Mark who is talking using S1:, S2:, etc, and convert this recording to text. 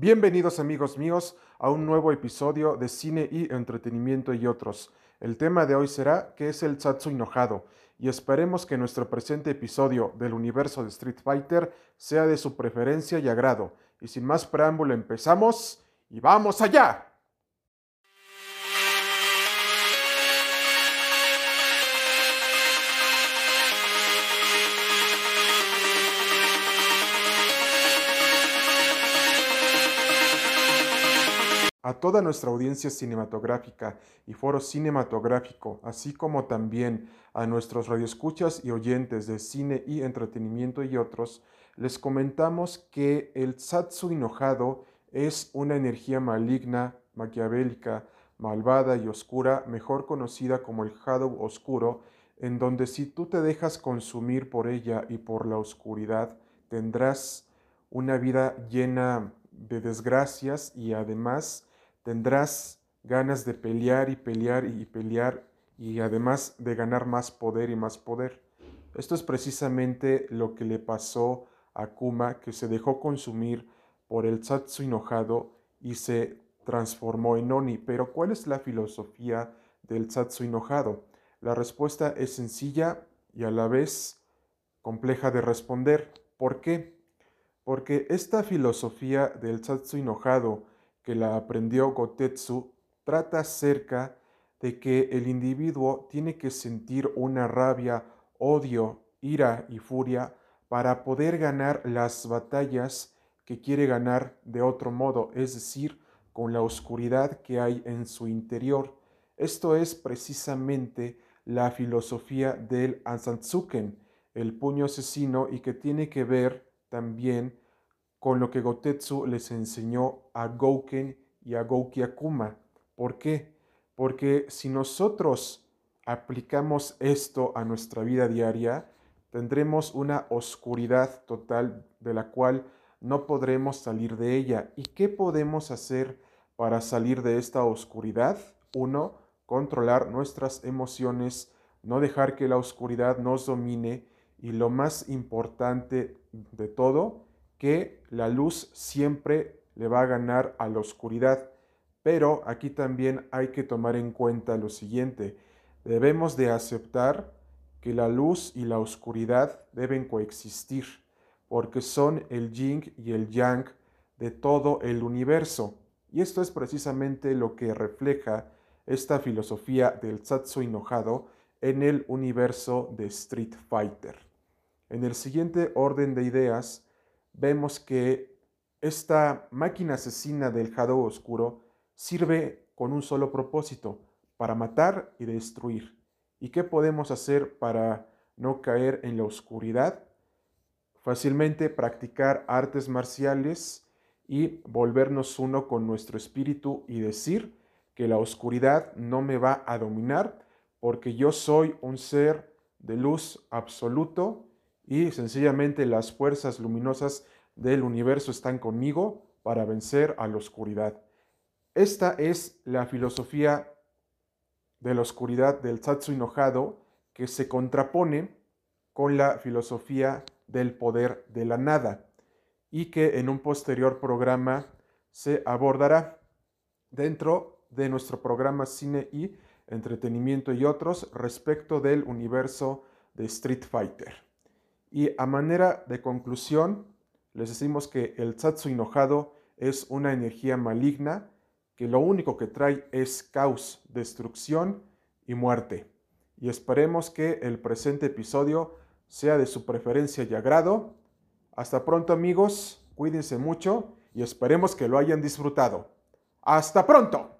S1: Bienvenidos amigos míos a un nuevo episodio de Cine y Entretenimiento y otros. El tema de hoy será ¿qué es el Satsu enojado? Y esperemos que nuestro presente episodio del universo de Street Fighter sea de su preferencia y agrado. Y sin más preámbulo empezamos y vamos allá. A toda nuestra audiencia cinematográfica y foro cinematográfico, así como también a nuestros radioescuchas y oyentes de cine y entretenimiento y otros, les comentamos que el Satsu enojado es una energía maligna, maquiavélica, malvada y oscura, mejor conocida como el Shadow oscuro, en donde si tú te dejas consumir por ella y por la oscuridad, tendrás una vida llena de desgracias y además tendrás ganas de pelear y pelear y pelear y además de ganar más poder y más poder. Esto es precisamente lo que le pasó a Kuma, que se dejó consumir por el Satsu enojado y se transformó en Oni. Pero ¿cuál es la filosofía del Satsu enojado? La respuesta es sencilla y a la vez compleja de responder. ¿Por qué? Porque esta filosofía del Satsu enojado que la aprendió Gotetsu trata acerca de que el individuo tiene que sentir una rabia, odio, ira y furia para poder ganar las batallas que quiere ganar de otro modo, es decir, con la oscuridad que hay en su interior. Esto es precisamente la filosofía del Ansatsuken, el puño asesino, y que tiene que ver también con lo que Gotetsu les enseñó a Gouken y a Gouki Akuma. ¿Por qué? Porque si nosotros aplicamos esto a nuestra vida diaria, tendremos una oscuridad total de la cual no podremos salir de ella. ¿Y qué podemos hacer para salir de esta oscuridad? Uno, controlar nuestras emociones, no dejar que la oscuridad nos domine y lo más importante de todo, que la luz siempre le va a ganar a la oscuridad. Pero aquí también hay que tomar en cuenta lo siguiente. Debemos de aceptar que la luz y la oscuridad deben coexistir, porque son el yin y el yang de todo el universo. Y esto es precisamente lo que refleja esta filosofía del Satsu enojado en el universo de Street Fighter. En el siguiente orden de ideas, vemos que esta máquina asesina del Jado Oscuro sirve con un solo propósito, para matar y destruir. ¿Y qué podemos hacer para no caer en la oscuridad? Fácilmente practicar artes marciales y volvernos uno con nuestro espíritu y decir que la oscuridad no me va a dominar porque yo soy un ser de luz absoluto y sencillamente las fuerzas luminosas del universo están conmigo para vencer a la oscuridad. Esta es la filosofía de la oscuridad del Satsu enojado que se contrapone con la filosofía del poder de la nada y que en un posterior programa se abordará dentro de nuestro programa Cine y Entretenimiento y otros respecto del universo de Street Fighter. Y a manera de conclusión, les decimos que el Satsu enojado es una energía maligna que lo único que trae es caos, destrucción y muerte. Y esperemos que el presente episodio sea de su preferencia y agrado. Hasta pronto amigos, cuídense mucho y esperemos que lo hayan disfrutado. Hasta pronto.